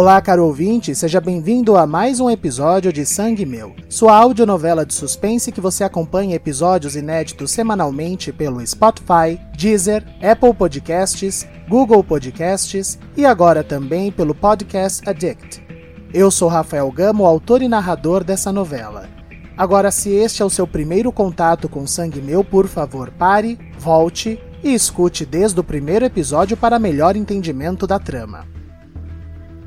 Olá, caro ouvinte, seja bem-vindo a mais um episódio de Sangue Meu, sua audionovela de suspense que você acompanha episódios inéditos semanalmente pelo Spotify, Deezer, Apple Podcasts, Google Podcasts e agora também pelo Podcast Addict. Eu sou Rafael Gamo, autor e narrador dessa novela. Agora, se este é o seu primeiro contato com Sangue Meu, por favor, pare, volte e escute desde o primeiro episódio para melhor entendimento da trama.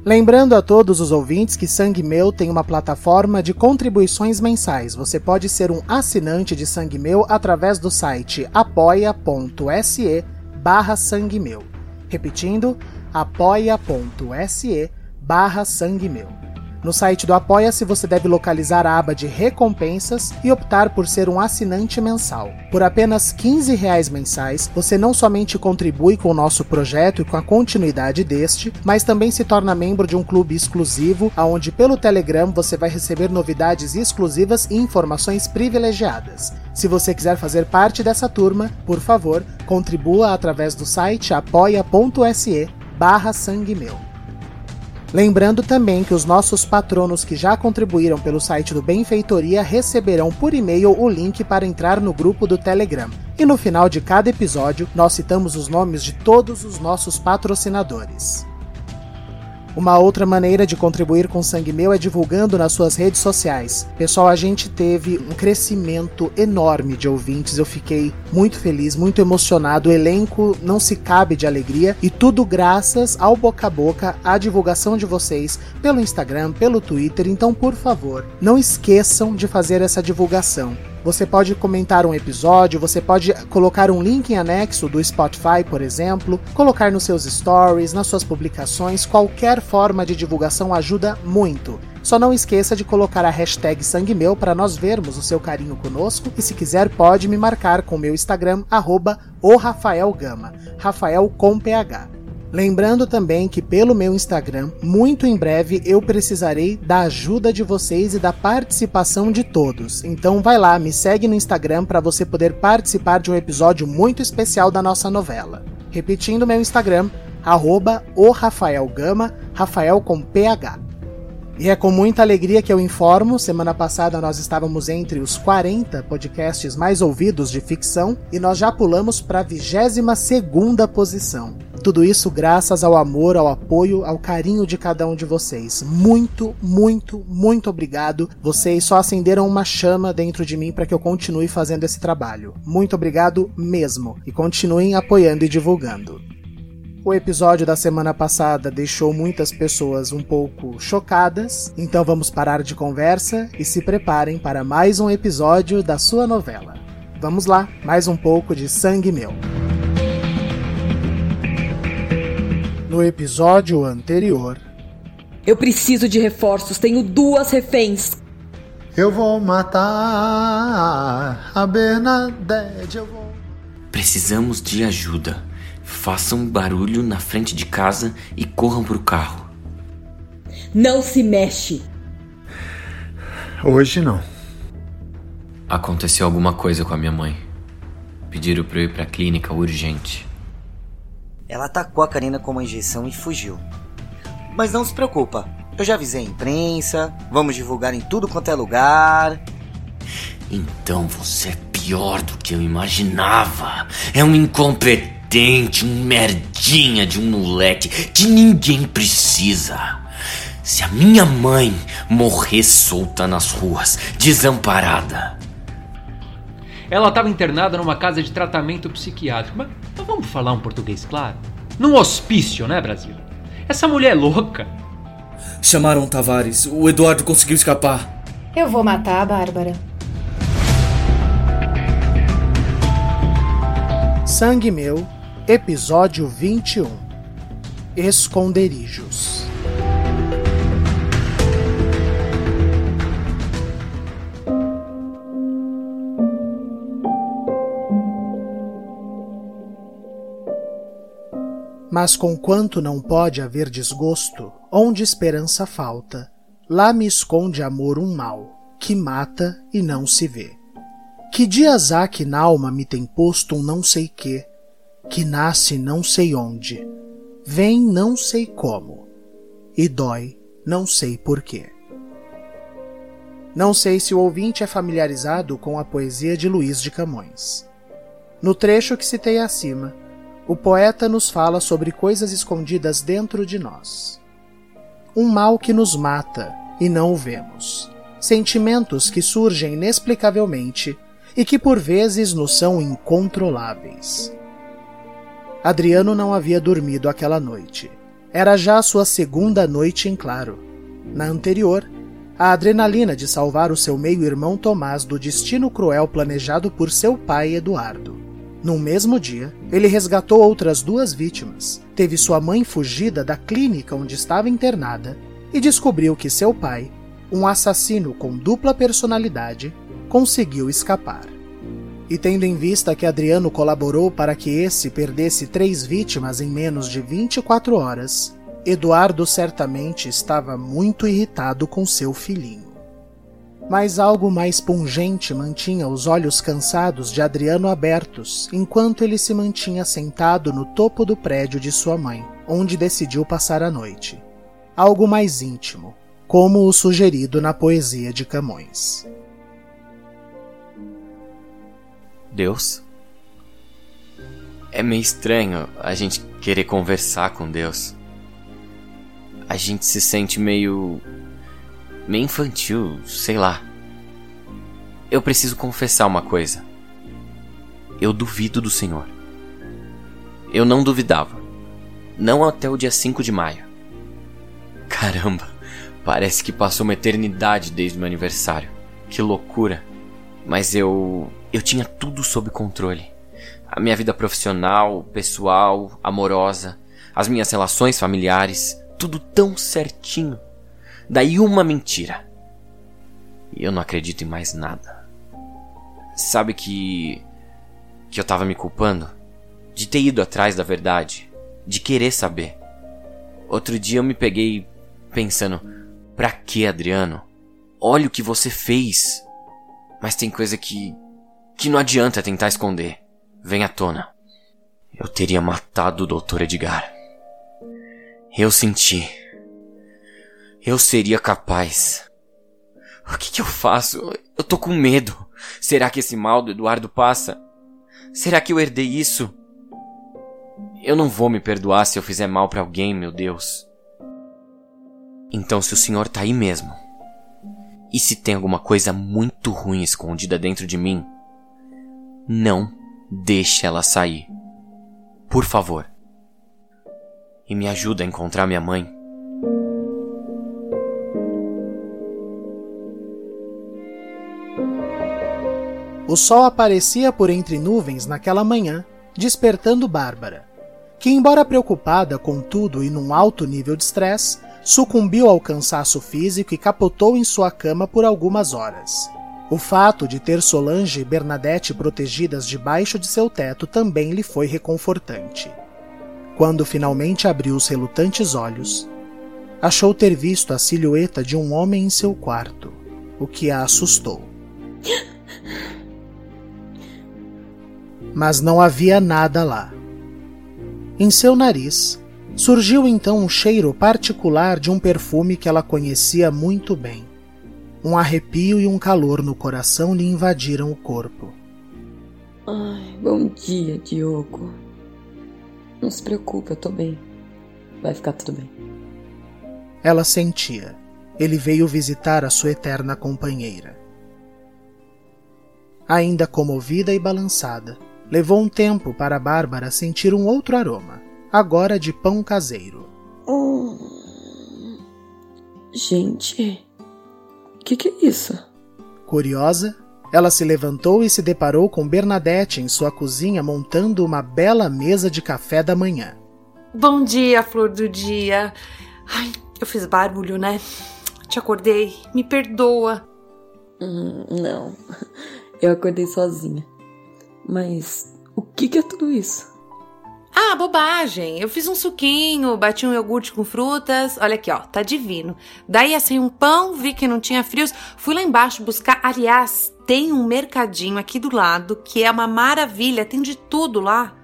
Lembrando a todos os ouvintes que Sangue Meu tem uma plataforma de contribuições mensais. Você pode ser um assinante de Sangue Meu através do site apoia.se barra Sangue Meu. Repetindo, apoia.se barra Sangue Meu. No site do Apoia-se você deve localizar a aba de recompensas e optar por ser um assinante mensal. Por apenas 15 reais mensais, você não somente contribui com o nosso projeto e com a continuidade deste, mas também se torna membro de um clube exclusivo, onde pelo Telegram você vai receber novidades exclusivas e informações privilegiadas. Se você quiser fazer parte dessa turma, por favor, contribua através do site apoia.se barra sangue meu. Lembrando também que os nossos patronos que já contribuíram pelo site do Benfeitoria receberão por e-mail o link para entrar no grupo do Telegram. E no final de cada episódio, nós citamos os nomes de todos os nossos patrocinadores. Uma outra maneira de contribuir com Sangue Meu é divulgando nas suas redes sociais. Pessoal, a gente teve um crescimento enorme de ouvintes. Eu fiquei muito feliz, muito emocionado. O elenco não se cabe de alegria e tudo graças ao boca a boca, à divulgação de vocês pelo Instagram, pelo Twitter. Então, por favor, não esqueçam de fazer essa divulgação. Você pode comentar um episódio, você pode colocar um link em anexo do Spotify, por exemplo, colocar nos seus stories, nas suas publicações, qualquer forma de divulgação ajuda muito. Só não esqueça de colocar a hashtag Sangue Meu para nós vermos o seu carinho conosco e se quiser pode me marcar com meu Instagram, arroba o Rafael Gama, Rafael com PH. Lembrando também que pelo meu Instagram, muito em breve eu precisarei da ajuda de vocês e da participação de todos. Então vai lá, me segue no Instagram para você poder participar de um episódio muito especial da nossa novela. Repetindo meu Instagram, arroba o Rafael Gama, Rafael com PH. E é com muita alegria que eu informo, semana passada nós estávamos entre os 40 podcasts mais ouvidos de ficção e nós já pulamos para a 22 segunda posição. Tudo isso graças ao amor, ao apoio, ao carinho de cada um de vocês. Muito, muito, muito obrigado. Vocês só acenderam uma chama dentro de mim para que eu continue fazendo esse trabalho. Muito obrigado mesmo. E continuem apoiando e divulgando. O episódio da semana passada deixou muitas pessoas um pouco chocadas, então vamos parar de conversa e se preparem para mais um episódio da sua novela. Vamos lá, mais um pouco de sangue meu. No episódio anterior. Eu preciso de reforços, tenho duas reféns. Eu vou matar a Bernadette, eu vou. Precisamos de ajuda. Façam barulho na frente de casa e corram pro carro. Não se mexe. Hoje não. Aconteceu alguma coisa com a minha mãe. Pediram pra eu ir pra clínica urgente. Ela atacou a Karina com uma injeção e fugiu. Mas não se preocupa, eu já avisei a imprensa, vamos divulgar em tudo quanto é lugar. Então você é pior do que eu imaginava. É um incompetente, um merdinha de um moleque que ninguém precisa. Se a minha mãe morrer solta nas ruas, desamparada. Ela estava internada numa casa de tratamento psiquiátrico, mas então vamos falar um português claro? Num hospício, né, Brasil? Essa mulher é louca. Chamaram o Tavares. O Eduardo conseguiu escapar. Eu vou matar a Bárbara. Sangue Meu, episódio 21 Esconderijos. Mas conquanto não pode haver desgosto, onde esperança falta, lá me esconde amor um mal, que mata e não se vê. Que dias há que n'alma me tem posto um não sei que, que nasce não sei onde, vem não sei como, e dói não sei porquê. Não sei se o ouvinte é familiarizado com a poesia de Luís de Camões. No trecho que citei acima, o poeta nos fala sobre coisas escondidas dentro de nós. Um mal que nos mata e não o vemos. Sentimentos que surgem inexplicavelmente e que por vezes nos são incontroláveis. Adriano não havia dormido aquela noite. Era já sua segunda noite em claro. Na anterior, a adrenalina de salvar o seu meio-irmão Tomás do destino cruel planejado por seu pai Eduardo. No mesmo dia, ele resgatou outras duas vítimas, teve sua mãe fugida da clínica onde estava internada e descobriu que seu pai, um assassino com dupla personalidade, conseguiu escapar. E tendo em vista que Adriano colaborou para que esse perdesse três vítimas em menos de 24 horas, Eduardo certamente estava muito irritado com seu filhinho. Mas algo mais pungente mantinha os olhos cansados de Adriano abertos enquanto ele se mantinha sentado no topo do prédio de sua mãe, onde decidiu passar a noite. Algo mais íntimo, como o sugerido na poesia de Camões. Deus? É meio estranho a gente querer conversar com Deus. A gente se sente meio. Meio infantil, sei lá. Eu preciso confessar uma coisa. Eu duvido do Senhor. Eu não duvidava. Não até o dia 5 de maio. Caramba, parece que passou uma eternidade desde o meu aniversário. Que loucura. Mas eu eu tinha tudo sob controle. A minha vida profissional, pessoal, amorosa, as minhas relações familiares, tudo tão certinho. Daí uma mentira. E eu não acredito em mais nada. Sabe que. que eu tava me culpando? De ter ido atrás da verdade. De querer saber. Outro dia eu me peguei pensando: pra que, Adriano? Olha o que você fez. Mas tem coisa que que não adianta tentar esconder. Vem à tona. Eu teria matado o Dr. Edgar. Eu senti. Eu seria capaz. O que, que eu faço? Eu tô com medo. Será que esse mal do Eduardo passa? Será que eu herdei isso? Eu não vou me perdoar se eu fizer mal para alguém, meu Deus. Então, se o senhor tá aí mesmo, e se tem alguma coisa muito ruim escondida dentro de mim, não deixe ela sair. Por favor. E me ajuda a encontrar minha mãe. O sol aparecia por entre nuvens naquela manhã, despertando Bárbara, que, embora preocupada com tudo e num alto nível de estresse, sucumbiu ao cansaço físico e capotou em sua cama por algumas horas. O fato de ter Solange e Bernadette protegidas debaixo de seu teto também lhe foi reconfortante. Quando finalmente abriu os relutantes olhos, achou ter visto a silhueta de um homem em seu quarto, o que a assustou. Mas não havia nada lá. Em seu nariz surgiu então um cheiro particular de um perfume que ela conhecia muito bem. Um arrepio e um calor no coração lhe invadiram o corpo. Ai, bom dia, Diogo. Não se preocupe, eu tô bem. Vai ficar tudo bem. Ela sentia. Ele veio visitar a sua eterna companheira. Ainda comovida e balançada, levou um tempo para Bárbara sentir um outro aroma, agora de pão caseiro. Hum... Gente, que que é isso? Curiosa, ela se levantou e se deparou com Bernadette em sua cozinha montando uma bela mesa de café da manhã. Bom dia, flor do dia. Ai, eu fiz barulho, né? Te acordei. Me perdoa. Hum, não, eu acordei sozinha. Mas o que, que é tudo isso? Ah, bobagem. Eu fiz um suquinho, bati um iogurte com frutas. Olha aqui, ó, tá divino. Daí assei um pão, vi que não tinha frios, fui lá embaixo buscar. Aliás, tem um mercadinho aqui do lado que é uma maravilha, tem de tudo lá.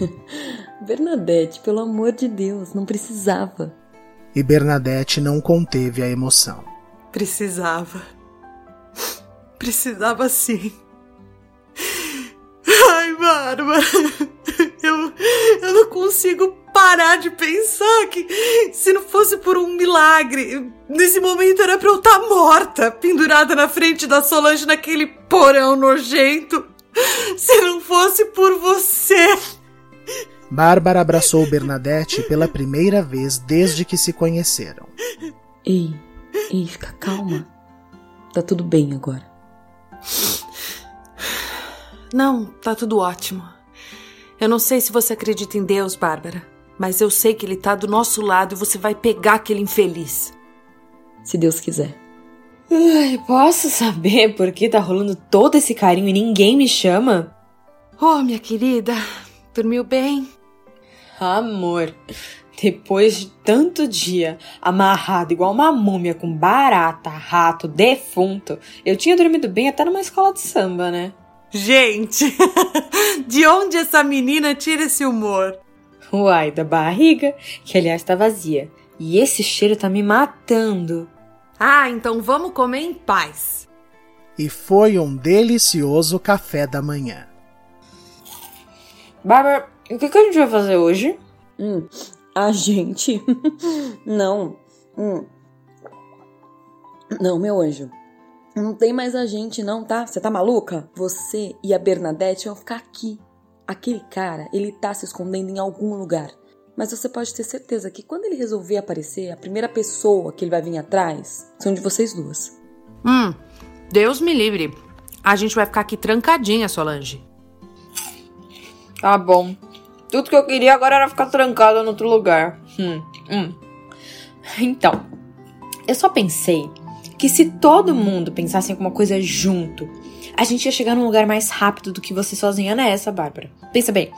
Bernadette, pelo amor de Deus, não precisava. E Bernadette não conteve a emoção. Precisava. Precisava sim. Ai, Bárbara, eu, eu não consigo parar de pensar que se não fosse por um milagre, nesse momento era pra eu estar tá morta, pendurada na frente da Solange naquele porão nojento. Se não fosse por você. Bárbara abraçou Bernadette pela primeira vez desde que se conheceram. Ei, ei, fica calma. Tá tudo bem agora. Não, tá tudo ótimo. Eu não sei se você acredita em Deus, Bárbara, mas eu sei que ele tá do nosso lado e você vai pegar aquele infeliz. Se Deus quiser. Ai, posso saber por que tá rolando todo esse carinho e ninguém me chama? Oh, minha querida, dormiu bem? Amor, depois de tanto dia amarrado igual uma múmia com barata, rato, defunto, eu tinha dormido bem até numa escola de samba, né? Gente, de onde essa menina tira esse humor? Uai, da barriga, que aliás tá vazia. E esse cheiro tá me matando. Ah, então vamos comer em paz. E foi um delicioso café da manhã. Bárbara, o que, que a gente vai fazer hoje? Hum, a gente? Não. Hum. Não, meu anjo. Não tem mais a gente, não, tá? Você tá maluca? Você e a Bernadette vão ficar aqui. Aquele cara, ele tá se escondendo em algum lugar. Mas você pode ter certeza que quando ele resolver aparecer, a primeira pessoa que ele vai vir atrás são de vocês duas. Hum, Deus me livre. A gente vai ficar aqui trancadinha, Solange. Tá bom. Tudo que eu queria agora era ficar trancada em outro lugar. Hum, hum. Então, eu só pensei que se todo mundo pensasse em alguma coisa junto, a gente ia chegar num lugar mais rápido do que você sozinha nessa, Bárbara. Pensa bem.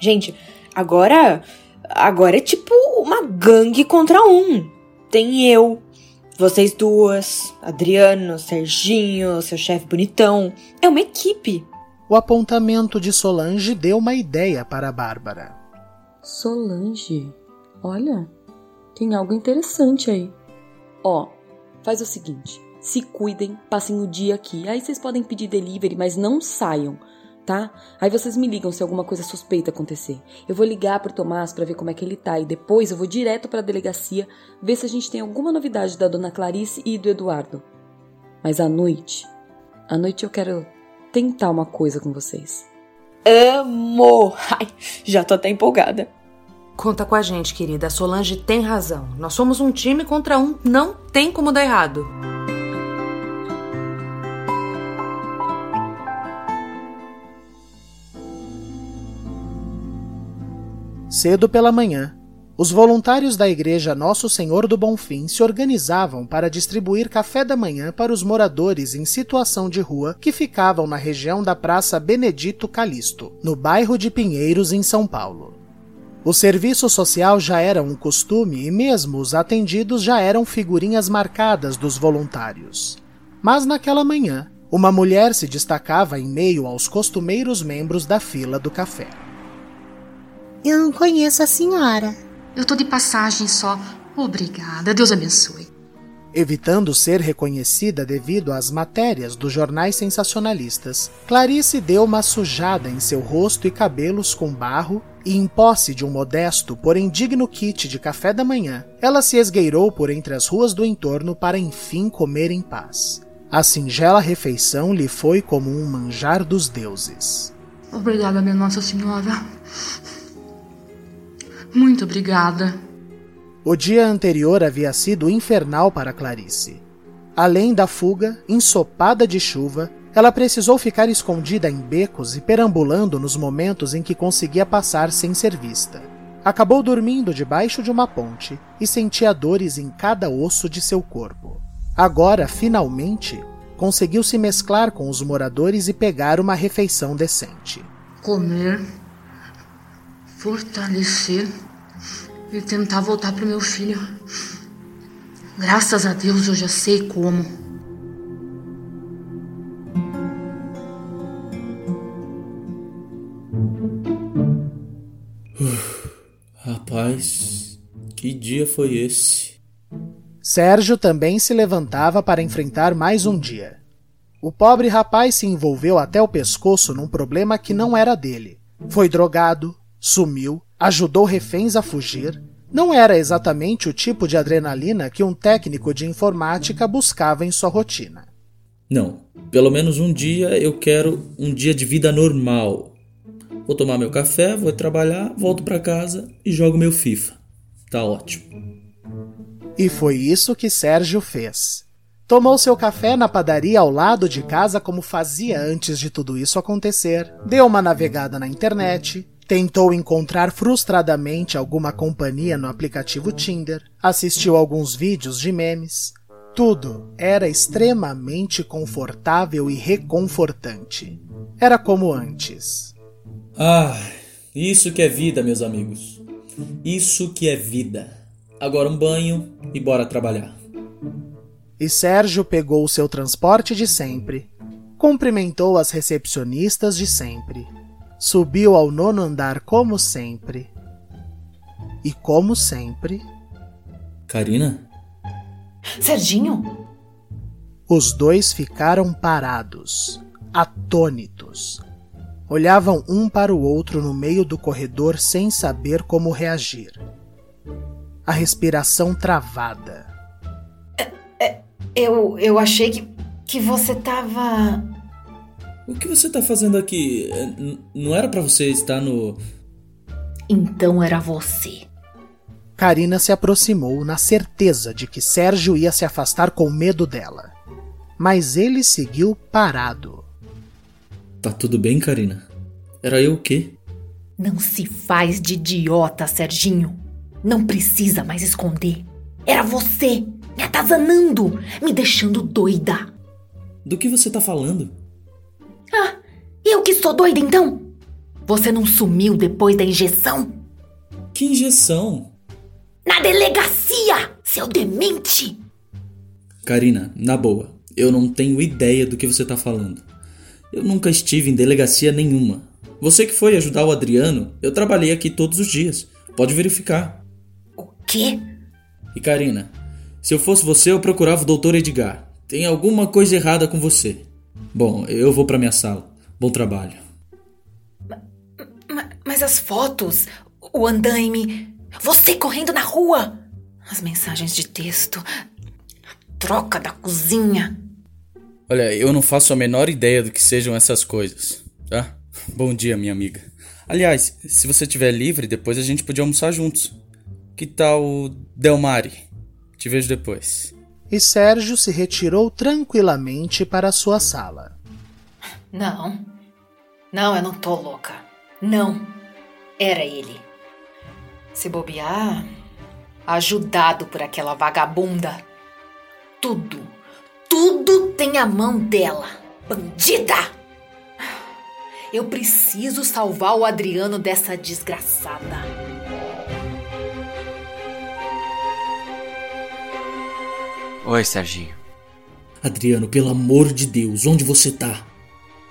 Gente, agora. Agora é tipo uma gangue contra um. Tem eu, vocês duas, Adriano, Serginho, seu chefe bonitão. É uma equipe. O apontamento de Solange deu uma ideia para a Bárbara. Solange, olha, tem algo interessante aí. Ó, Faz o seguinte: se cuidem, passem o dia aqui. Aí vocês podem pedir delivery, mas não saiam, tá? Aí vocês me ligam se alguma coisa suspeita acontecer. Eu vou ligar pro Tomás para ver como é que ele tá e depois eu vou direto para a delegacia ver se a gente tem alguma novidade da dona Clarice e do Eduardo. Mas à noite, à noite eu quero tentar uma coisa com vocês. Amo! Ai, já tô até empolgada. Conta com a gente, querida. A Solange tem razão. Nós somos um time contra um. Não tem como dar errado. Cedo pela manhã, os voluntários da Igreja Nosso Senhor do Bonfim se organizavam para distribuir café da manhã para os moradores em situação de rua que ficavam na região da Praça Benedito Calixto, no bairro de Pinheiros, em São Paulo. O serviço social já era um costume e mesmo os atendidos já eram figurinhas marcadas dos voluntários. Mas naquela manhã, uma mulher se destacava em meio aos costumeiros membros da fila do café. Eu não conheço a senhora. Eu tô de passagem só. Obrigada, Deus abençoe. Evitando ser reconhecida devido às matérias dos jornais sensacionalistas, Clarice deu uma sujada em seu rosto e cabelos com barro e, em posse de um modesto, porém digno kit de café da manhã, ela se esgueirou por entre as ruas do entorno para enfim comer em paz. A singela refeição lhe foi como um manjar dos deuses. Obrigada, minha Nossa Senhora. Muito obrigada. O dia anterior havia sido infernal para Clarice. Além da fuga, ensopada de chuva, ela precisou ficar escondida em becos e perambulando nos momentos em que conseguia passar sem ser vista. Acabou dormindo debaixo de uma ponte e sentia dores em cada osso de seu corpo. Agora, finalmente, conseguiu se mesclar com os moradores e pegar uma refeição decente. Comer. fortalecer e tentar voltar pro meu filho. Graças a Deus eu já sei como. Rapaz, que dia foi esse? Sérgio também se levantava para enfrentar mais um dia. O pobre rapaz se envolveu até o pescoço num problema que não era dele. Foi drogado, sumiu, ajudou reféns a fugir. Não era exatamente o tipo de adrenalina que um técnico de informática buscava em sua rotina. Não, pelo menos um dia eu quero um dia de vida normal. Vou tomar meu café, vou trabalhar, volto para casa e jogo meu FIFA. Tá ótimo. E foi isso que Sérgio fez. Tomou seu café na padaria ao lado de casa, como fazia antes de tudo isso acontecer, deu uma navegada na internet, tentou encontrar frustradamente alguma companhia no aplicativo Tinder, assistiu alguns vídeos de memes. Tudo era extremamente confortável e reconfortante. Era como antes. Ah, isso que é vida, meus amigos. Isso que é vida. Agora um banho e bora trabalhar e Sérgio pegou o seu transporte de sempre, cumprimentou as recepcionistas de sempre, subiu ao nono andar como sempre. E como sempre. Karina? Serginho? Os dois ficaram parados, atônitos. Olhavam um para o outro no meio do corredor sem saber como reagir. A respiração travada eu, eu achei que, que você tava. O que você tá fazendo aqui? É, não era para você estar no. Então era você. Karina se aproximou na certeza de que Sérgio ia se afastar com medo dela. Mas ele seguiu parado. Tá tudo bem, Karina? Era eu o quê? Não se faz de idiota, Serginho. Não precisa mais esconder. Era você me atazanando, me deixando doida. Do que você tá falando? Ah, eu que sou doida então? Você não sumiu depois da injeção? Que injeção? Na delegacia, seu demente! Karina, na boa, eu não tenho ideia do que você tá falando. Eu nunca estive em delegacia nenhuma. Você que foi ajudar o Adriano, eu trabalhei aqui todos os dias. Pode verificar. O quê? E Karina, se eu fosse você, eu procurava o doutor Edgar. Tem alguma coisa errada com você. Bom, eu vou para minha sala. Bom trabalho. Mas, mas as fotos, o andaime, você correndo na rua, as mensagens de texto, a troca da cozinha. Olha, eu não faço a menor ideia do que sejam essas coisas, tá? Bom dia, minha amiga. Aliás, se você estiver livre, depois a gente podia almoçar juntos. Que tal Delmari? Te vejo depois. E Sérgio se retirou tranquilamente para sua sala. Não. Não, eu não tô louca. Não. Era ele. Se bobear, ajudado por aquela vagabunda. Tudo, tudo tem a mão dela. Bandida! Eu preciso salvar o Adriano dessa desgraçada. Oi, Serginho. Adriano, pelo amor de Deus, onde você tá?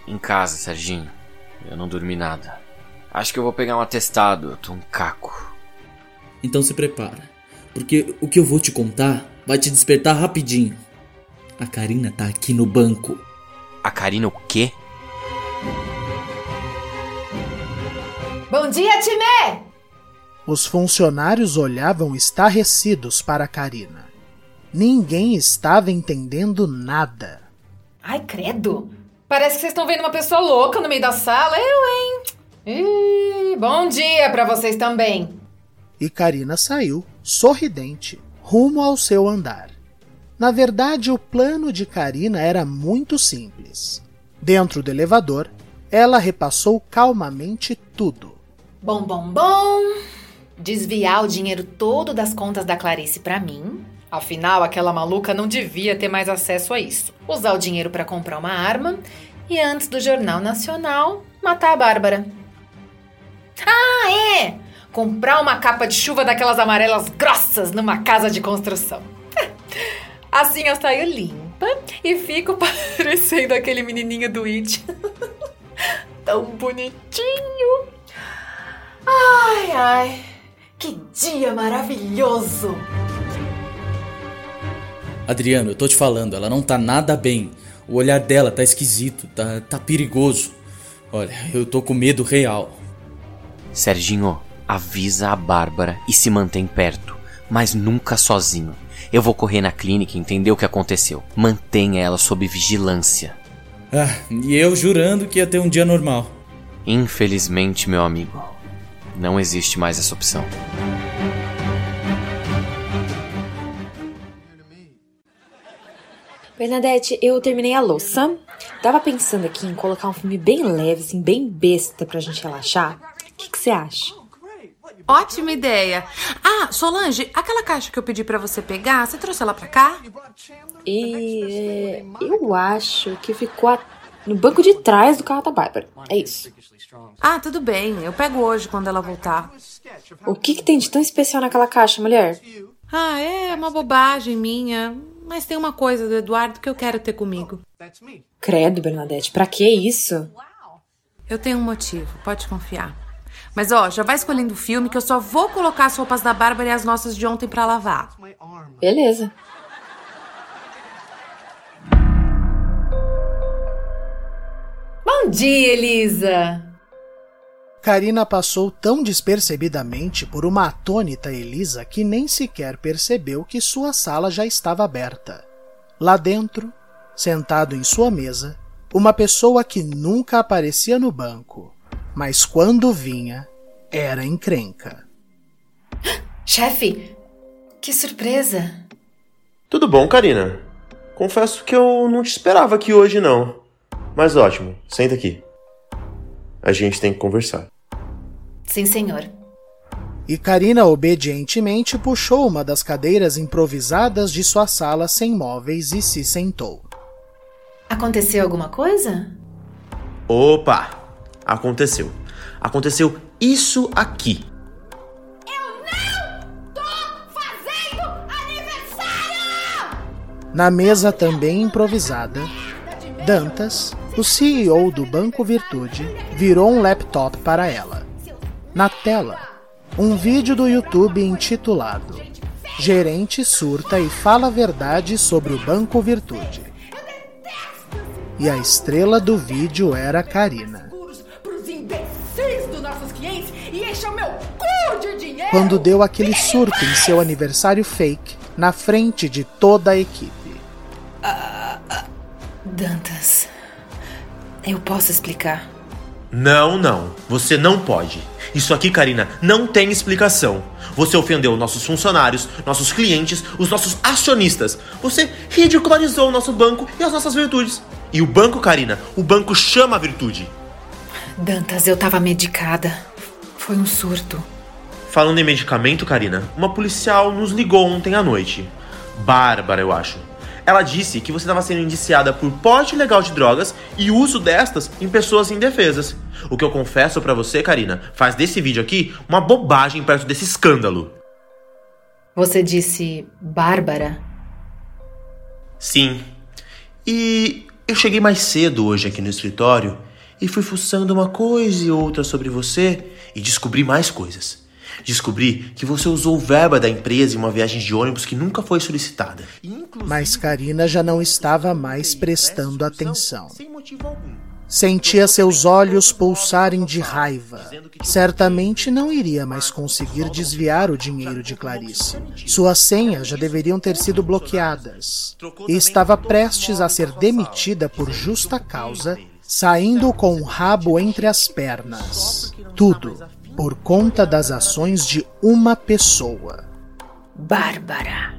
Em casa, Serginho. Eu não dormi nada. Acho que eu vou pegar um atestado, eu tô um caco. Então se prepara, porque o que eu vou te contar vai te despertar rapidinho. A Karina tá aqui no banco. A Karina o quê? Bom dia, time! Os funcionários olhavam estarrecidos para a Karina. Ninguém estava entendendo nada. Ai, credo. Parece que vocês estão vendo uma pessoa louca no meio da sala. Eu, hein? Ih, bom dia para vocês também. E Karina saiu, sorridente, rumo ao seu andar. Na verdade, o plano de Karina era muito simples. Dentro do elevador, ela repassou calmamente tudo. Bom, bom, bom. Desviar o dinheiro todo das contas da Clarice para mim, Afinal, aquela maluca não devia ter mais acesso a isso. Usar o dinheiro para comprar uma arma e, antes do Jornal Nacional, matar a Bárbara. Ah, é! comprar uma capa de chuva daquelas amarelas grossas numa casa de construção. Assim eu saio limpa e fico parecendo aquele menininho do It. Tão bonitinho. Ai, ai. Que dia maravilhoso. Adriano, eu tô te falando, ela não tá nada bem. O olhar dela tá esquisito, tá, tá perigoso. Olha, eu tô com medo real. Serginho, avisa a Bárbara e se mantém perto, mas nunca sozinho. Eu vou correr na clínica e entender o que aconteceu. Mantenha ela sob vigilância. Ah, e eu jurando que ia ter um dia normal. Infelizmente, meu amigo, não existe mais essa opção. Bernadette, eu terminei a louça. Tava pensando aqui em colocar um filme bem leve, assim, bem besta pra gente relaxar. O que você acha? Ótima ideia. Ah, Solange, aquela caixa que eu pedi para você pegar, você trouxe ela pra cá? E é, eu acho que ficou no banco de trás do carro da Bárbara. É isso. Ah, tudo bem. Eu pego hoje quando ela voltar. O que, que tem de tão especial naquela caixa, mulher? Ah, é uma bobagem minha. Mas tem uma coisa do Eduardo que eu quero ter comigo. Credo, Bernadette, pra que isso? Eu tenho um motivo, pode confiar. Mas ó, já vai escolhendo o filme que eu só vou colocar as roupas da Bárbara e as nossas de ontem para lavar. Beleza. Bom dia, Elisa! Karina passou tão despercebidamente por uma atônita Elisa que nem sequer percebeu que sua sala já estava aberta. Lá dentro, sentado em sua mesa, uma pessoa que nunca aparecia no banco, mas quando vinha, era encrenca. Chefe, que surpresa! Tudo bom, Karina? Confesso que eu não te esperava aqui hoje, não. Mas ótimo, senta aqui. A gente tem que conversar. Sim, senhor. E Karina obedientemente puxou uma das cadeiras improvisadas de sua sala sem móveis e se sentou. Aconteceu alguma coisa? Opa! Aconteceu. Aconteceu isso aqui. Eu não tô fazendo aniversário! Na mesa também improvisada, Dantas, o CEO do Banco Virtude, virou um laptop para ela. Na tela, um vídeo do YouTube intitulado Gerente surta e fala a verdade sobre o Banco Virtude. E a estrela do vídeo era Karina. Quando deu aquele surto em seu aniversário fake na frente de toda a equipe. Dantas, eu posso explicar. Não, não. Você não pode. Isso aqui, Karina, não tem explicação. Você ofendeu nossos funcionários, nossos clientes, os nossos acionistas. Você ridicularizou o nosso banco e as nossas virtudes. E o banco, Karina, o banco chama a virtude. Dantas, eu tava medicada. Foi um surto. Falando em medicamento, Karina, uma policial nos ligou ontem à noite. Bárbara, eu acho. Ela disse que você estava sendo indiciada por porte ilegal de drogas e uso destas em pessoas indefesas. O que eu confesso para você, Karina, faz desse vídeo aqui uma bobagem perto desse escândalo. Você disse Bárbara? Sim. E eu cheguei mais cedo hoje aqui no escritório e fui fuçando uma coisa e outra sobre você e descobri mais coisas. Descobri que você usou verba da empresa em uma viagem de ônibus que nunca foi solicitada. Mas Karina já não estava mais prestando atenção. Sentia seus olhos pulsarem de raiva. Certamente não iria mais conseguir desviar o dinheiro de Clarice. Suas senhas já deveriam ter sido bloqueadas. E estava prestes a ser demitida por justa causa, saindo com o rabo entre as pernas. Tudo por conta das ações de uma pessoa. Bárbara.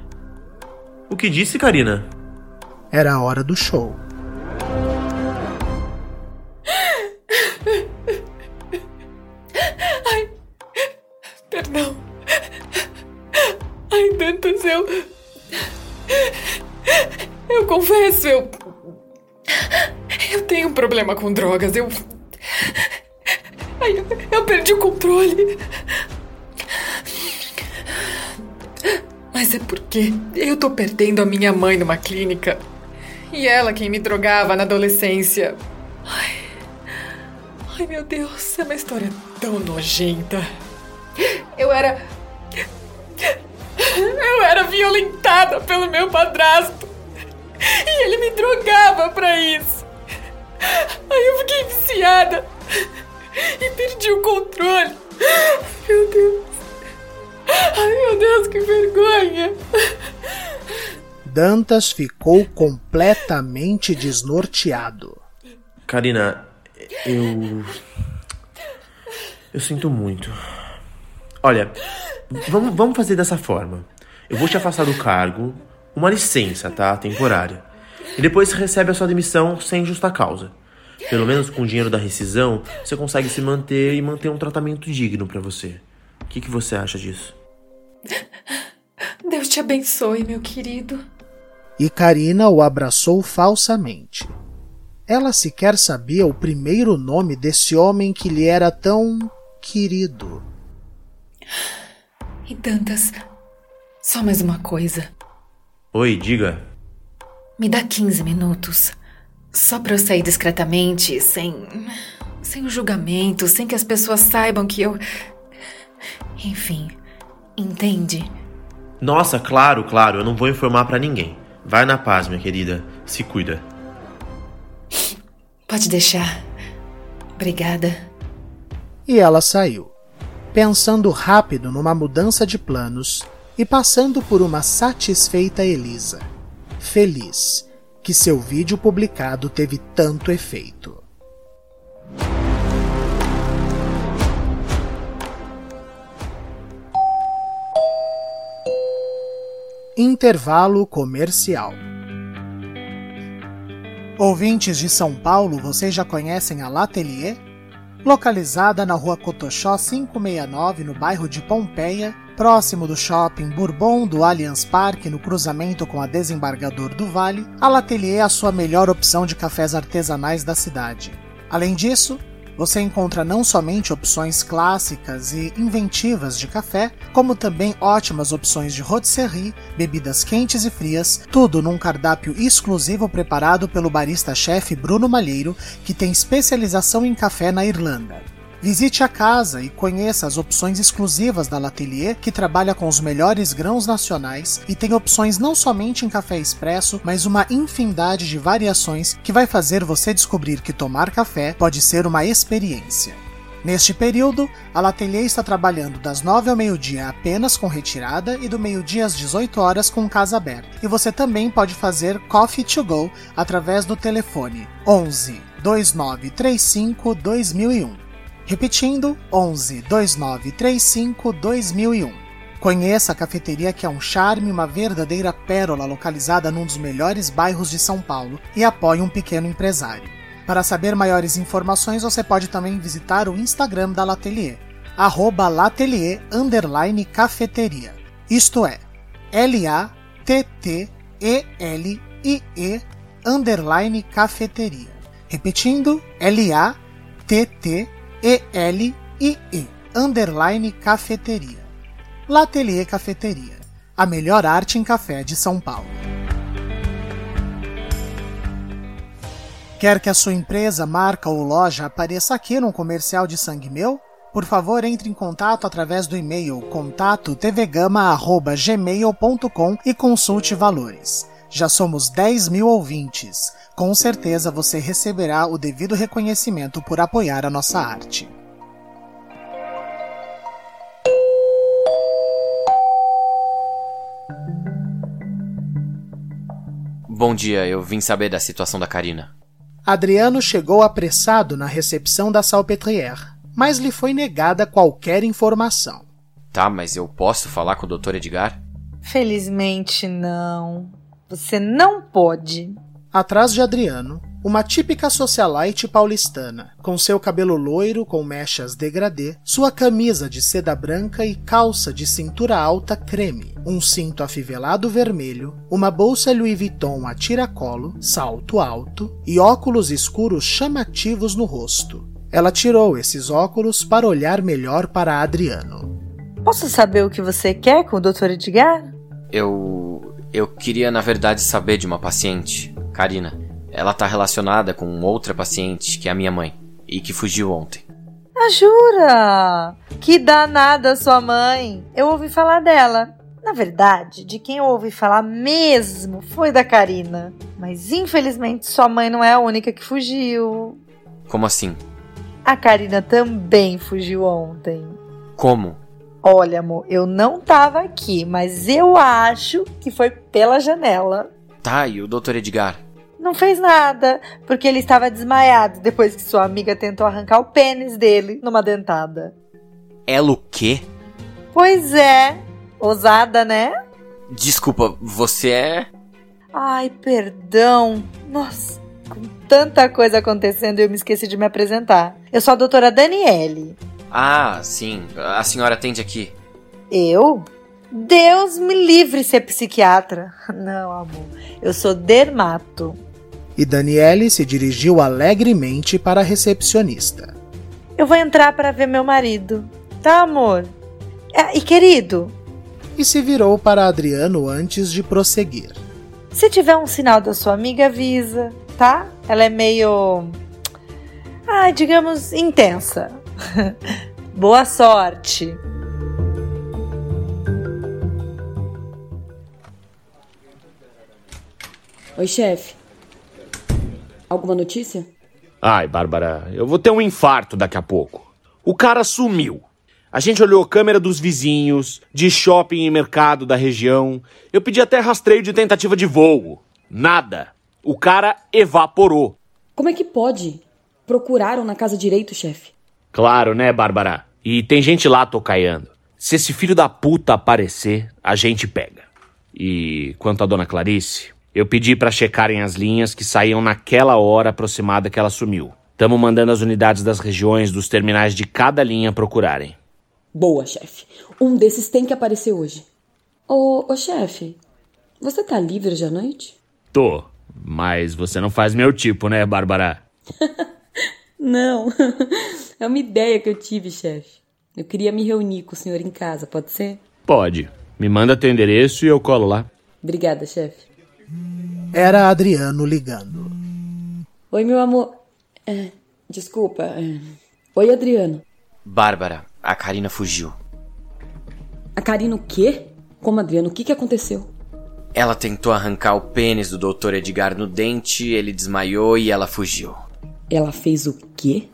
O que disse, Karina? Era a hora do show. Ai, perdão. Ai, Dantas, eu. Eu confesso, eu. Eu tenho um problema com drogas. Eu. Ai, eu perdi o controle. Mas é porque eu tô perdendo a minha mãe numa clínica. E ela quem me drogava na adolescência. Ai, ai meu Deus, é uma história tão nojenta. Eu era. Eu era violentada pelo meu padrasto. E ele me drogava pra isso. Aí eu fiquei viciada. E perdi o controle. Meu Deus. Ai, meu Deus, que vergonha. Dantas ficou completamente desnorteado. Karina, eu. Eu sinto muito. Olha, vamos, vamos fazer dessa forma. Eu vou te afastar do cargo, uma licença, tá? Temporária. E depois você recebe a sua demissão sem justa causa. Pelo menos com o dinheiro da rescisão, você consegue se manter e manter um tratamento digno para você. O que, que você acha disso? Deus te abençoe, meu querido. E Karina o abraçou falsamente. Ela sequer sabia o primeiro nome desse homem que lhe era tão querido. E Dantas, só mais uma coisa. Oi, diga. Me dá 15 minutos. Só pra eu sair discretamente, sem. sem o julgamento, sem que as pessoas saibam que eu. Enfim, entende? Nossa, claro, claro, eu não vou informar para ninguém. Vai na paz, minha querida. Se cuida. Pode deixar. Obrigada. E ela saiu, pensando rápido numa mudança de planos e passando por uma satisfeita Elisa. Feliz que seu vídeo publicado teve tanto efeito. Intervalo comercial. Ouvintes de São Paulo, vocês já conhecem a L'Atelier? Localizada na rua Cotoxó 569, no bairro de Pompeia, próximo do shopping Bourbon do Allianz Parque, no cruzamento com a Desembargador do Vale, a L'Atelier é a sua melhor opção de cafés artesanais da cidade. Além disso, você encontra não somente opções clássicas e inventivas de café, como também ótimas opções de rotisserie, bebidas quentes e frias, tudo num cardápio exclusivo preparado pelo barista-chefe Bruno Malheiro, que tem especialização em café na Irlanda. Visite a casa e conheça as opções exclusivas da L'Atelier, que trabalha com os melhores grãos nacionais e tem opções não somente em café expresso, mas uma infinidade de variações que vai fazer você descobrir que tomar café pode ser uma experiência. Neste período, a L'Atelier está trabalhando das 9 ao meio-dia apenas com retirada e do meio-dia às 18 horas com casa aberta. E você também pode fazer Coffee to Go através do telefone 11 2935 2001. Repetindo, 11 2935 2001. Conheça a cafeteria que é um charme uma verdadeira pérola localizada num dos melhores bairros de São Paulo e apoie um pequeno empresário. Para saber maiores informações, você pode também visitar o Instagram da Latelier, arroba Latelier underline cafeteria. Isto é, L-A-T-T-E-L-I-E underline cafeteria. Repetindo, L-A-T-T e-L-I-E, underline cafeteria. L'Atelier Cafeteria, a melhor arte em café de São Paulo. Quer que a sua empresa, marca ou loja apareça aqui num comercial de Sangue Meu? Por favor, entre em contato através do e-mail contato e consulte valores. Já somos 10 mil ouvintes. Com certeza você receberá o devido reconhecimento por apoiar a nossa arte. Bom dia, eu vim saber da situação da Karina. Adriano chegou apressado na recepção da Salpetrière, mas lhe foi negada qualquer informação. Tá, mas eu posso falar com o Dr. Edgar? Felizmente não. Você não pode. Atrás de Adriano, uma típica socialite paulistana, com seu cabelo loiro com mechas degradê, sua camisa de seda branca e calça de cintura alta creme, um cinto afivelado vermelho, uma bolsa Louis Vuitton a tiracolo, salto alto e óculos escuros chamativos no rosto. Ela tirou esses óculos para olhar melhor para Adriano. Posso saber o que você quer com o Dr. Edgar? Eu. Eu queria, na verdade, saber de uma paciente, Karina. Ela tá relacionada com outra paciente, que é a minha mãe, e que fugiu ontem. Ah, jura? Que danada sua mãe. Eu ouvi falar dela. Na verdade, de quem eu ouvi falar mesmo foi da Karina. Mas infelizmente sua mãe não é a única que fugiu. Como assim? A Karina também fugiu ontem. Como? Olha, amor, eu não tava aqui, mas eu acho que foi pela janela. Tá, e o Dr. Edgar? Não fez nada, porque ele estava desmaiado depois que sua amiga tentou arrancar o pênis dele numa dentada. Ela o quê? Pois é, ousada, né? Desculpa, você é. Ai, perdão. Nossa, com tanta coisa acontecendo eu me esqueci de me apresentar. Eu sou a doutora Daniele. Ah, sim. A senhora atende aqui. Eu? Deus me livre ser psiquiatra. Não, amor. Eu sou dermato. E Daniele se dirigiu alegremente para a recepcionista. Eu vou entrar para ver meu marido. Tá, amor? É, e querido? E se virou para Adriano antes de prosseguir. Se tiver um sinal da sua amiga, avisa, tá? Ela é meio. Ah, digamos, intensa. Boa sorte! Oi, chefe. Alguma notícia? Ai, Bárbara, eu vou ter um infarto daqui a pouco. O cara sumiu. A gente olhou a câmera dos vizinhos, de shopping e mercado da região. Eu pedi até rastreio de tentativa de voo. Nada. O cara evaporou. Como é que pode? Procuraram na casa direito, chefe. Claro, né, Bárbara? E tem gente lá tocaiando. Se esse filho da puta aparecer, a gente pega. E quanto à dona Clarice, eu pedi para checarem as linhas que saíam naquela hora aproximada que ela sumiu. Tamo mandando as unidades das regiões dos terminais de cada linha procurarem. Boa, chefe. Um desses tem que aparecer hoje. Ô, ô chefe, você tá livre hoje à noite? Tô, mas você não faz meu tipo, né, Bárbara? Não. É uma ideia que eu tive, chefe. Eu queria me reunir com o senhor em casa, pode ser? Pode. Me manda teu endereço e eu colo lá. Obrigada, chefe. Era Adriano ligando. Oi, meu amor. É, desculpa. é. Oi, Adriano. Bárbara, a Karina fugiu. A Karina o quê? Como, Adriano? O que, que aconteceu? Ela tentou arrancar o pênis do Dr. Edgar no dente, ele desmaiou e ela fugiu. Ela fez o quê?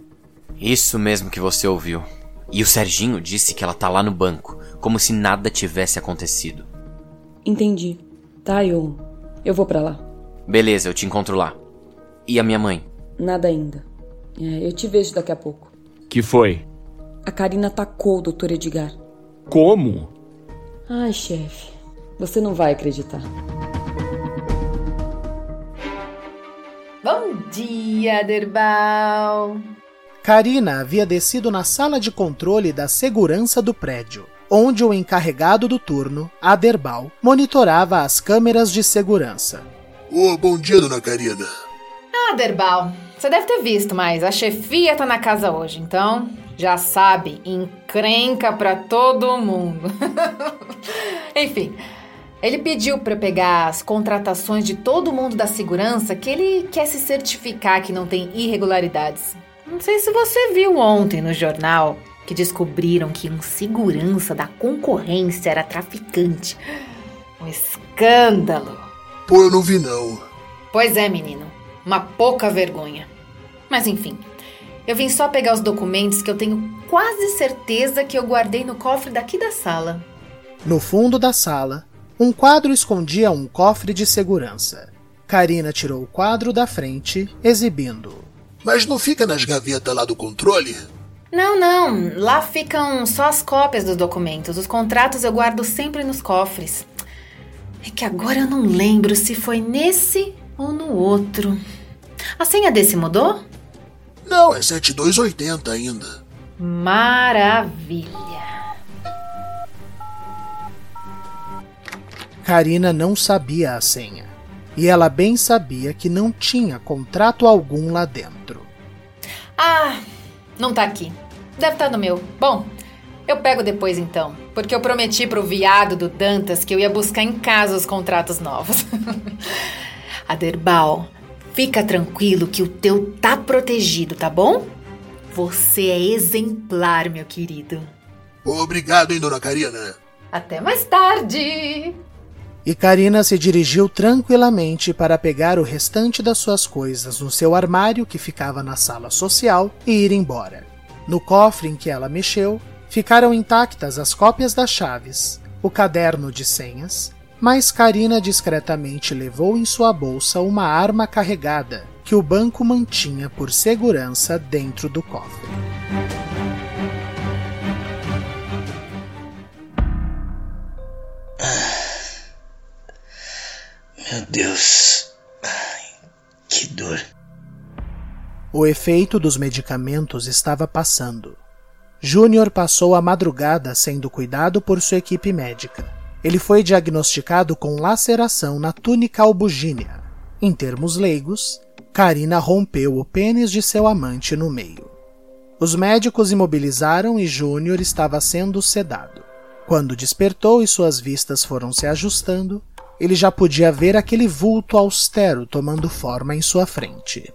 Isso mesmo que você ouviu. E o Serginho disse que ela tá lá no banco, como se nada tivesse acontecido. Entendi. Tá, eu. Eu vou pra lá. Beleza, eu te encontro lá. E a minha mãe? Nada ainda. É, eu te vejo daqui a pouco. Que foi? A Karina atacou o Dr. Edgar. Como? Ai, chefe. Você não vai acreditar. Bom dia, Derbal. Karina havia descido na sala de controle da segurança do prédio, onde o encarregado do turno, Aderbal, monitorava as câmeras de segurança. Ô, bom dia, dona Karina. Ah, Derbal, você deve ter visto, mas a chefia tá na casa hoje, então já sabe, encrenca pra todo mundo. Enfim, ele pediu pra eu pegar as contratações de todo mundo da segurança que ele quer se certificar que não tem irregularidades. Não sei se você viu ontem no jornal que descobriram que um segurança da concorrência era traficante. Um escândalo. Pô, eu não vi não. Pois é, menino. Uma pouca vergonha. Mas enfim, eu vim só pegar os documentos que eu tenho quase certeza que eu guardei no cofre daqui da sala. No fundo da sala, um quadro escondia um cofre de segurança. Karina tirou o quadro da frente, exibindo. Mas não fica nas gavetas lá do controle? Não, não. Lá ficam só as cópias dos documentos. Os contratos eu guardo sempre nos cofres. É que agora eu não lembro se foi nesse ou no outro. A senha desse mudou? Não, é 7280 ainda. Maravilha. Karina não sabia a senha. E ela bem sabia que não tinha contrato algum lá dentro. Ah, não tá aqui. Deve estar no meu. Bom, Eu pego depois então, porque eu prometi pro viado do Dantas que eu ia buscar em casa os contratos novos. Aderbal, fica tranquilo que o teu tá protegido, tá bom? Você é exemplar, meu querido. Obrigado, hein, dona Karina. Até mais tarde! E Karina se dirigiu tranquilamente para pegar o restante das suas coisas no seu armário que ficava na sala social e ir embora. No cofre em que ela mexeu, ficaram intactas as cópias das chaves, o caderno de senhas, mas Karina discretamente levou em sua bolsa uma arma carregada que o banco mantinha por segurança dentro do cofre. Meu Deus. Ai, que dor. O efeito dos medicamentos estava passando. Júnior passou a madrugada sendo cuidado por sua equipe médica. Ele foi diagnosticado com laceração na túnica albugínea. Em termos leigos, Karina rompeu o pênis de seu amante no meio. Os médicos imobilizaram e Júnior estava sendo sedado. Quando despertou e suas vistas foram se ajustando, ele já podia ver aquele vulto austero tomando forma em sua frente.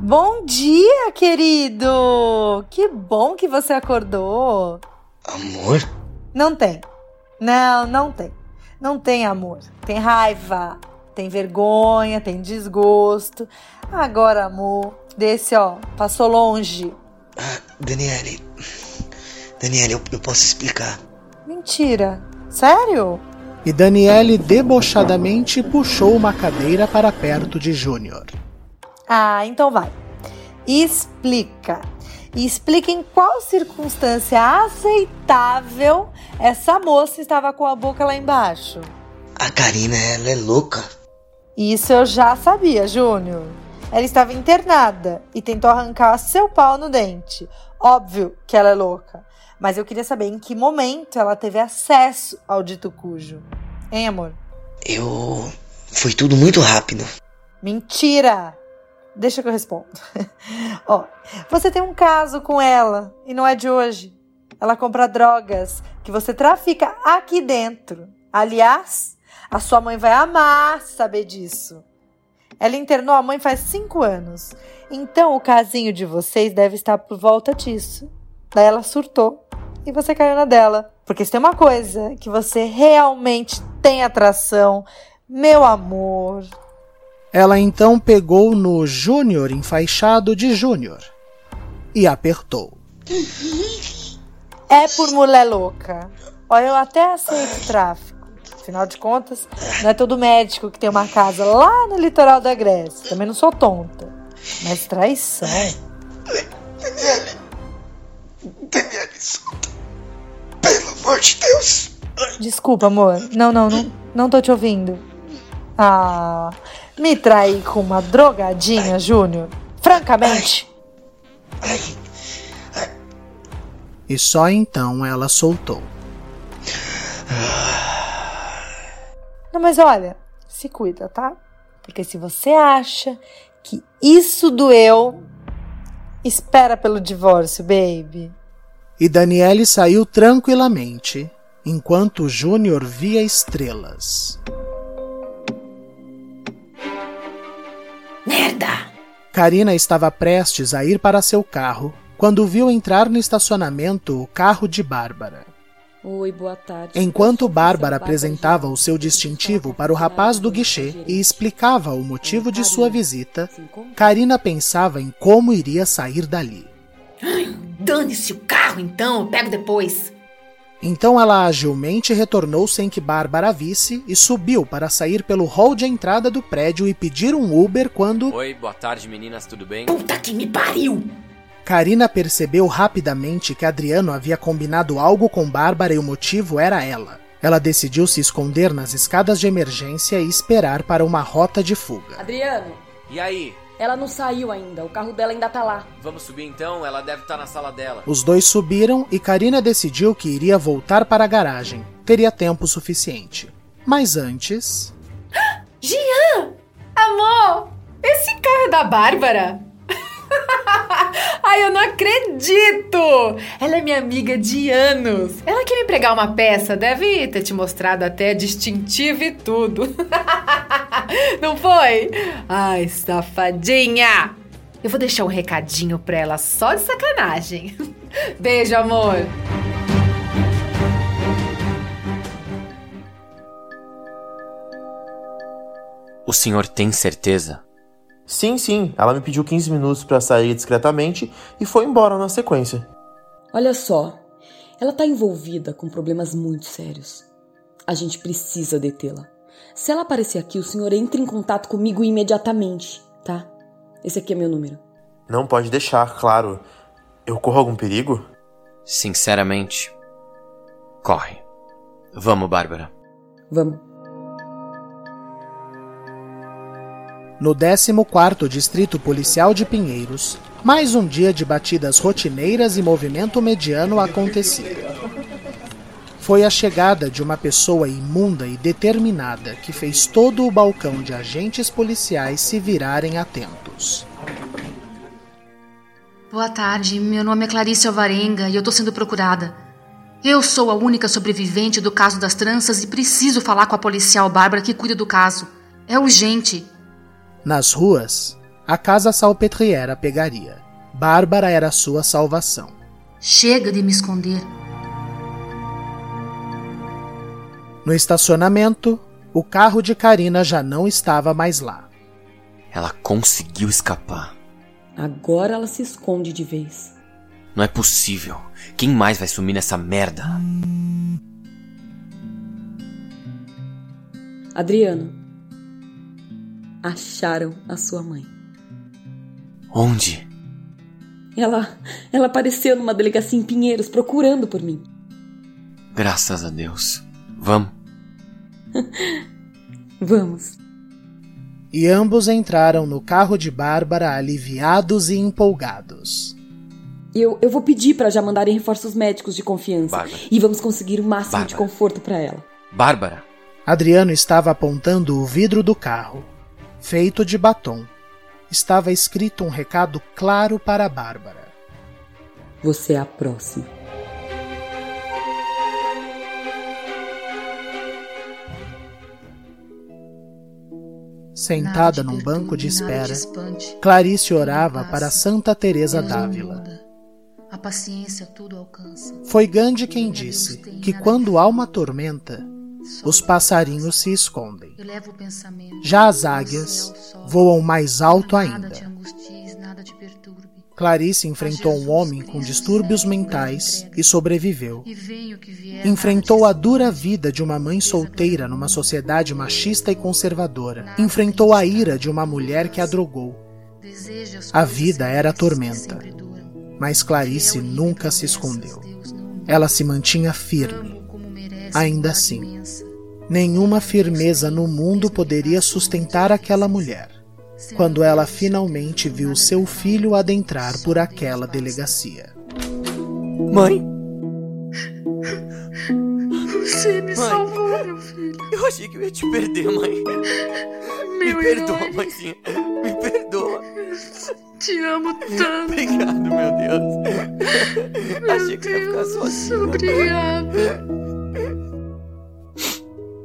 Bom dia, querido! Que bom que você acordou. Amor? Não tem. Não, não tem. Não tem amor. Tem raiva, tem vergonha, tem desgosto. Agora, amor, desse, ó, passou longe. Ah, Daniele. Daniele, eu, eu posso explicar. Mentira. Sério? E Daniele debochadamente puxou uma cadeira para perto de Júnior. Ah, então vai. Explica. E explica em qual circunstância aceitável essa moça estava com a boca lá embaixo. A Karina, ela é louca. Isso eu já sabia, Júnior. Ela estava internada e tentou arrancar seu pau no dente. Óbvio que ela é louca. Mas eu queria saber em que momento ela teve acesso ao dito cujo. Hein, amor? Eu. Foi tudo muito rápido. Mentira! Deixa que eu respondo. Ó, você tem um caso com ela e não é de hoje. Ela compra drogas que você trafica aqui dentro. Aliás, a sua mãe vai amar saber disso. Ela internou a mãe faz cinco anos. Então o casinho de vocês deve estar por volta disso. Daí ela surtou e você caiu na dela. Porque se tem uma coisa que você realmente tem atração, meu amor, ela então pegou no Júnior enfaixado de Júnior e apertou. É por mulher louca. Olha, eu até aceito tráfico. Afinal de contas, não é todo médico que tem uma casa lá no litoral da Grécia. Também não sou tonta. Mas traição. Daniele. Daniele, solta. Pelo amor de Deus. Desculpa, amor. Não, não, não, não tô te ouvindo. Ah, me trair com uma drogadinha, Júnior? Francamente. E só então ela soltou. Não, mas olha, se cuida, tá? Porque se você acha que isso doeu, espera pelo divórcio, baby. E Daniele saiu tranquilamente, enquanto Júnior via estrelas. Merda! Karina estava prestes a ir para seu carro quando viu entrar no estacionamento o carro de Bárbara. Oi, boa tarde. Enquanto Bárbara apresentava o seu distintivo para o rapaz do guichê e explicava o motivo de sua visita, Karina pensava em como iria sair dali. Dane-se o carro então, eu pego depois. Então ela agilmente retornou sem que Bárbara visse e subiu para sair pelo hall de entrada do prédio e pedir um Uber quando. Oi, boa tarde meninas, tudo bem? Puta que me pariu! Karina percebeu rapidamente que Adriano havia combinado algo com Bárbara e o motivo era ela. Ela decidiu se esconder nas escadas de emergência e esperar para uma rota de fuga. Adriano, E aí? Ela não saiu ainda, o carro dela ainda tá lá. Vamos subir então? Ela deve estar na sala dela. Os dois subiram e Karina decidiu que iria voltar para a garagem. Teria tempo suficiente. Mas antes. Jean! Amor! Esse carro é da Bárbara? Ai, eu não acredito! Ela é minha amiga de anos. Ela quer me pregar uma peça, deve ter te mostrado até distintivo e tudo. Não foi? Ai, safadinha! Eu vou deixar um recadinho pra ela só de sacanagem. Beijo, amor! O senhor tem certeza? Sim, sim. Ela me pediu 15 minutos para sair discretamente e foi embora na sequência. Olha só, ela tá envolvida com problemas muito sérios. A gente precisa detê-la. Se ela aparecer aqui, o senhor entre em contato comigo imediatamente, tá? Esse aqui é meu número. Não pode deixar, claro. Eu corro algum perigo? Sinceramente, corre. Vamos, Bárbara. Vamos. No 14º Distrito Policial de Pinheiros, mais um dia de batidas rotineiras e movimento mediano acontecia. Foi a chegada de uma pessoa imunda e determinada que fez todo o balcão de agentes policiais se virarem atentos. Boa tarde, meu nome é Clarice Alvarenga e eu tô sendo procurada. Eu sou a única sobrevivente do caso das tranças e preciso falar com a policial Bárbara que cuida do caso. É urgente. Nas ruas, a casa salpetriera a pegaria. Bárbara era sua salvação. Chega de me esconder. No estacionamento, o carro de Karina já não estava mais lá. Ela conseguiu escapar. Agora ela se esconde de vez. Não é possível. Quem mais vai sumir nessa merda? Adriano, acharam a sua mãe. Onde? Ela, ela apareceu numa delegacia em Pinheiros procurando por mim. Graças a Deus. Vamos. Vamos. E ambos entraram no carro de Bárbara aliviados e empolgados. Eu, eu vou pedir para já mandarem reforços médicos de confiança. Bárbara. E vamos conseguir o máximo Bárbara. de conforto para ela. Bárbara. Adriano estava apontando o vidro do carro, feito de batom. Estava escrito um recado claro para Bárbara. Você é a próxima. Sentada num banco de espera, Clarice orava para Santa Teresa d'Ávila. A paciência tudo alcança. Foi Gandhi quem disse que quando há uma tormenta, os passarinhos se escondem. Já as águias voam mais alto ainda. Clarice enfrentou um homem com distúrbios mentais e sobreviveu. Enfrentou a dura vida de uma mãe solteira numa sociedade machista e conservadora. Enfrentou a ira de uma mulher que a drogou. A vida era tormenta. Mas Clarice nunca se escondeu. Ela se mantinha firme. Ainda assim, nenhuma firmeza no mundo poderia sustentar aquela mulher. Quando ela finalmente viu seu filho adentrar por aquela delegacia. Mãe? Você me Mãe. salvou, meu filho. Eu achei que eu ia te perder, mãe. Meu Me perdoa, herói. mãezinha. Me perdoa. Te amo tanto. Obrigado, meu Deus. achei que você ia ficar sozinho. Obrigada.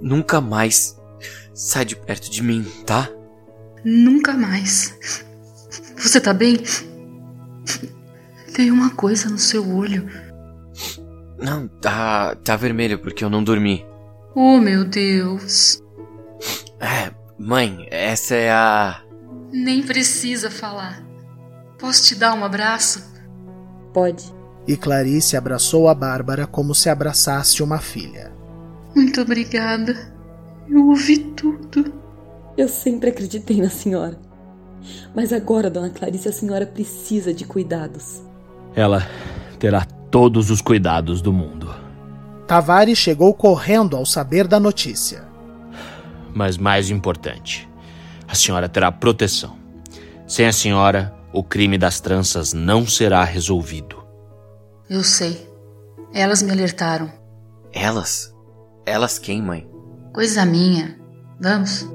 Nunca mais sai de perto de mim, tá? Nunca mais. Você tá bem? Tem uma coisa no seu olho. Não, tá, tá vermelho porque eu não dormi. Oh, meu Deus. É, mãe, essa é a. Nem precisa falar. Posso te dar um abraço? Pode. E Clarice abraçou a Bárbara como se abraçasse uma filha. Muito obrigada. Eu ouvi tudo. Eu sempre acreditei na senhora. Mas agora, dona Clarice, a senhora precisa de cuidados. Ela terá todos os cuidados do mundo. Tavares chegou correndo ao saber da notícia. Mas mais importante, a senhora terá proteção. Sem a senhora, o crime das tranças não será resolvido. Eu sei. Elas me alertaram. Elas? Elas quem, mãe? Coisa minha. Vamos.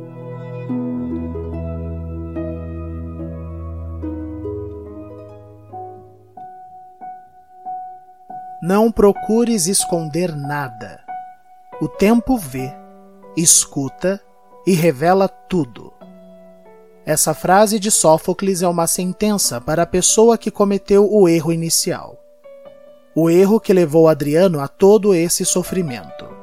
Não procures esconder nada. O tempo vê, escuta e revela tudo. Essa frase de Sófocles é uma sentença para a pessoa que cometeu o erro inicial. O erro que levou Adriano a todo esse sofrimento.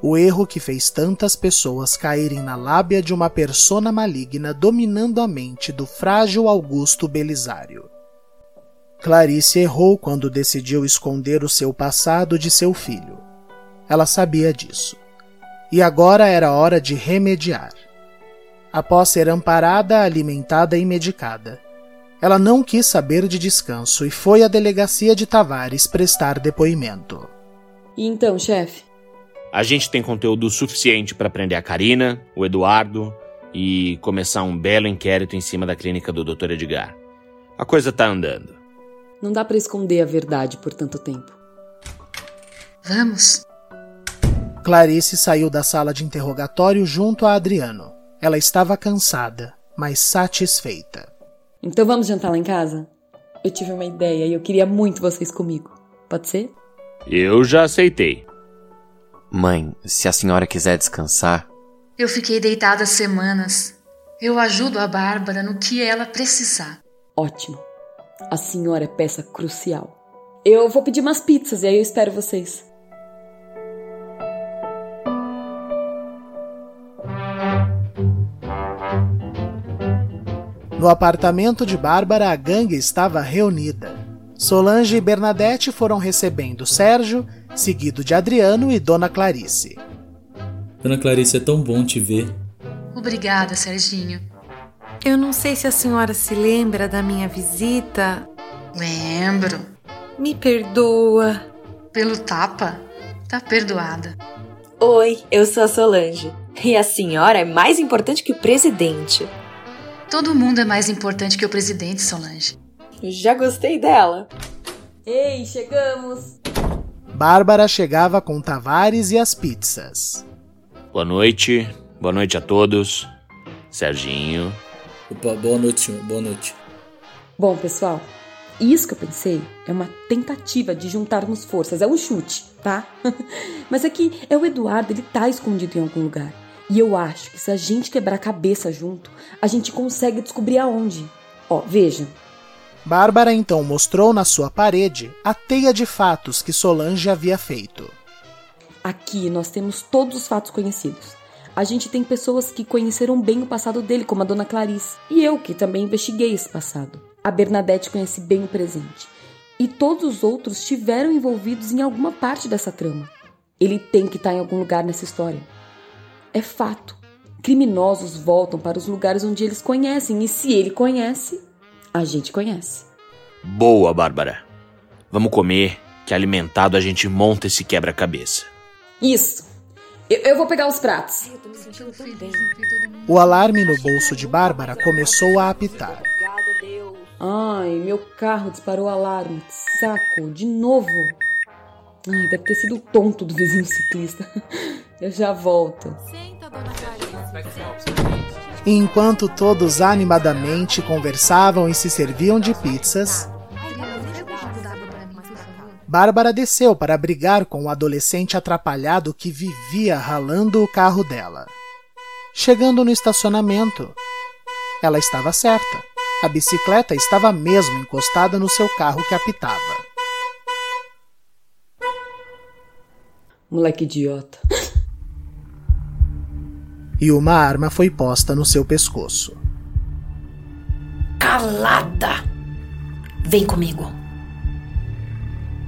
O erro que fez tantas pessoas caírem na lábia de uma persona maligna dominando a mente do frágil Augusto Belisário. Clarice errou quando decidiu esconder o seu passado de seu filho. Ela sabia disso. E agora era hora de remediar. Após ser amparada, alimentada e medicada, ela não quis saber de descanso e foi à delegacia de Tavares prestar depoimento. E então, chefe? A gente tem conteúdo suficiente para prender a Karina, o Eduardo e começar um belo inquérito em cima da clínica do Dr. Edgar. A coisa tá andando. Não dá para esconder a verdade por tanto tempo. Vamos. Clarice saiu da sala de interrogatório junto a Adriano. Ela estava cansada, mas satisfeita. Então vamos jantar lá em casa? Eu tive uma ideia e eu queria muito vocês comigo. Pode ser? Eu já aceitei. Mãe, se a senhora quiser descansar. Eu fiquei deitada semanas. Eu ajudo a Bárbara no que ela precisar. Ótimo. A senhora é peça crucial. Eu vou pedir umas pizzas e aí eu espero vocês. No apartamento de Bárbara, a gangue estava reunida. Solange e Bernadette foram recebendo Sérgio, seguido de Adriano e Dona Clarice. Dona Clarice, é tão bom te ver. Obrigada, Serginho. Eu não sei se a senhora se lembra da minha visita. Lembro. Me perdoa. Pelo tapa? Tá perdoada. Oi, eu sou a Solange. E a senhora é mais importante que o presidente. Todo mundo é mais importante que o presidente, Solange. Já gostei dela. Ei, chegamos! Bárbara chegava com Tavares e as pizzas. Boa noite, boa noite a todos. Serginho. Opa, boa noite, senhor. Boa noite. Bom, pessoal, isso que eu pensei é uma tentativa de juntarmos forças, é um chute, tá? Mas aqui é, é o Eduardo, ele tá escondido em algum lugar. E eu acho que se a gente quebrar a cabeça junto, a gente consegue descobrir aonde. Ó, veja. Bárbara então mostrou na sua parede a teia de fatos que Solange havia feito. Aqui nós temos todos os fatos conhecidos. A gente tem pessoas que conheceram bem o passado dele, como a dona Clarice. E eu, que também investiguei esse passado. A Bernadette conhece bem o presente. E todos os outros estiveram envolvidos em alguma parte dessa trama. Ele tem que estar em algum lugar nessa história. É fato. Criminosos voltam para os lugares onde eles conhecem, e se ele conhece, a gente conhece. Boa, Bárbara. Vamos comer, que alimentado a gente monta esse quebra-cabeça. Isso. Eu, eu, vou pegar os pratos. Eu tô me sentindo tão bem. O alarme no bolso de Bárbara começou a apitar. Ai, meu carro disparou o alarme. Saco, de novo. Ai, deve ter sido o tonto do vizinho ciclista. Eu já volto. Enquanto todos animadamente conversavam e se serviam de pizzas, Bárbara desceu para brigar com o adolescente atrapalhado que vivia ralando o carro dela. Chegando no estacionamento, ela estava certa. A bicicleta estava mesmo encostada no seu carro que apitava. Moleque idiota. E uma arma foi posta no seu pescoço. Calada! Vem comigo.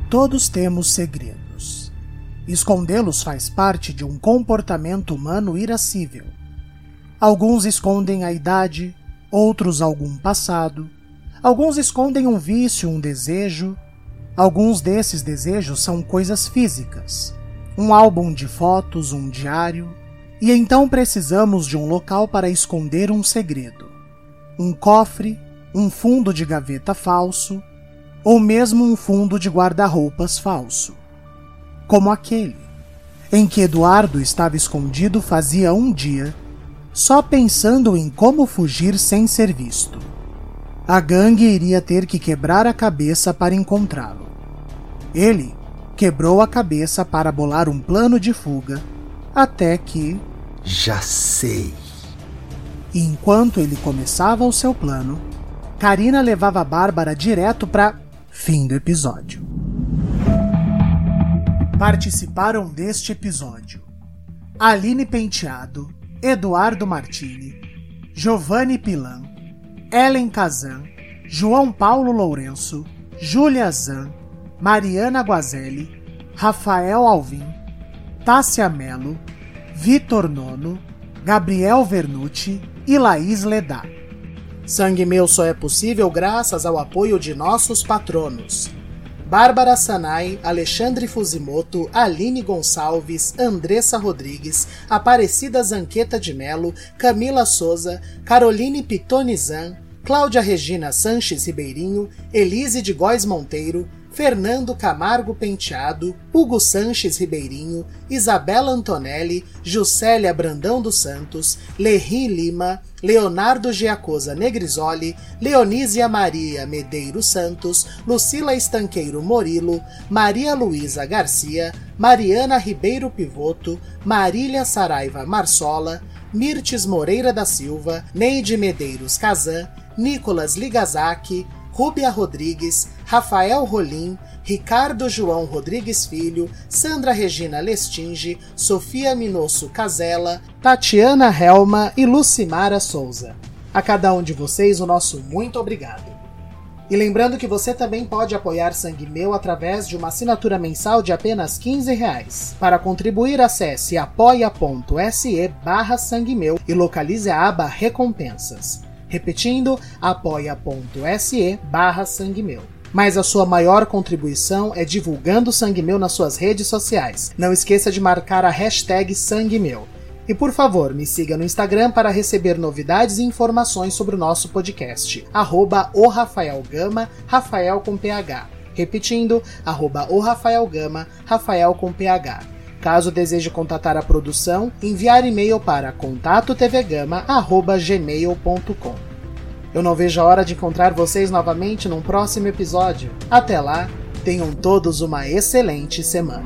Todos temos segredos. Escondê-los faz parte de um comportamento humano irascível. Alguns escondem a idade, outros algum passado. Alguns escondem um vício, um desejo. Alguns desses desejos são coisas físicas. Um álbum de fotos, um diário. E então precisamos de um local para esconder um segredo. Um cofre, um fundo de gaveta falso, ou mesmo um fundo de guarda-roupas falso, como aquele em que Eduardo estava escondido fazia um dia, só pensando em como fugir sem ser visto. A gangue iria ter que quebrar a cabeça para encontrá-lo. Ele quebrou a cabeça para bolar um plano de fuga, até que. Já sei. Enquanto ele começava o seu plano, Karina levava Bárbara direto para fim do episódio. Participaram deste episódio Aline Penteado, Eduardo Martini, Giovanni Pilan, Ellen Kazan, João Paulo Lourenço, Júlia Zan, Mariana Guazelli, Rafael Alvim, Tássia Melo, Vitor Nono, Gabriel Vernucci e Laís Ledá. Sangue Meu só é possível graças ao apoio de nossos patronos. Bárbara Sanai, Alexandre Fuzimoto, Aline Gonçalves, Andressa Rodrigues, Aparecida Zanqueta de Melo, Camila Souza, Caroline Pitonizan, Cláudia Regina Sanches Ribeirinho, Elise de Góes Monteiro, Fernando Camargo Penteado, Hugo Sanches Ribeirinho, Isabela Antonelli, Juscelia Brandão dos Santos, Lerri Lima, Leonardo Giacosa Negrisoli, Leonísia Maria Medeiros Santos, Lucila Estanqueiro Morilo, Maria Luísa Garcia, Mariana Ribeiro Pivoto, Marília Saraiva Marsola, Mirtes Moreira da Silva, Neide Medeiros Kazan, Nicolas Ligazaki, Rúbia Rodrigues, Rafael Rolim, Ricardo João Rodrigues Filho, Sandra Regina Lestinge, Sofia Minosso Casella, Tatiana Helma e Lucimara Souza. A cada um de vocês o nosso muito obrigado. E lembrando que você também pode apoiar Sangue Meu através de uma assinatura mensal de apenas 15 reais. Para contribuir, acesse apoia.se barra Sangue Meu e localize a aba Recompensas. Repetindo, apoia.se barra Sangue Meu. Mas a sua maior contribuição é divulgando Sangue Meu nas suas redes sociais. Não esqueça de marcar a hashtag Sangue Meu. E por favor, me siga no Instagram para receber novidades e informações sobre o nosso podcast. Arroba o Rafael Gama, Rafael com PH. Repetindo, arroba o Rafael Gama, Rafael com PH. Caso deseje contatar a produção, enviar e-mail para contatotvgama.gmail.com. Eu não vejo a hora de encontrar vocês novamente num próximo episódio. Até lá, tenham todos uma excelente semana.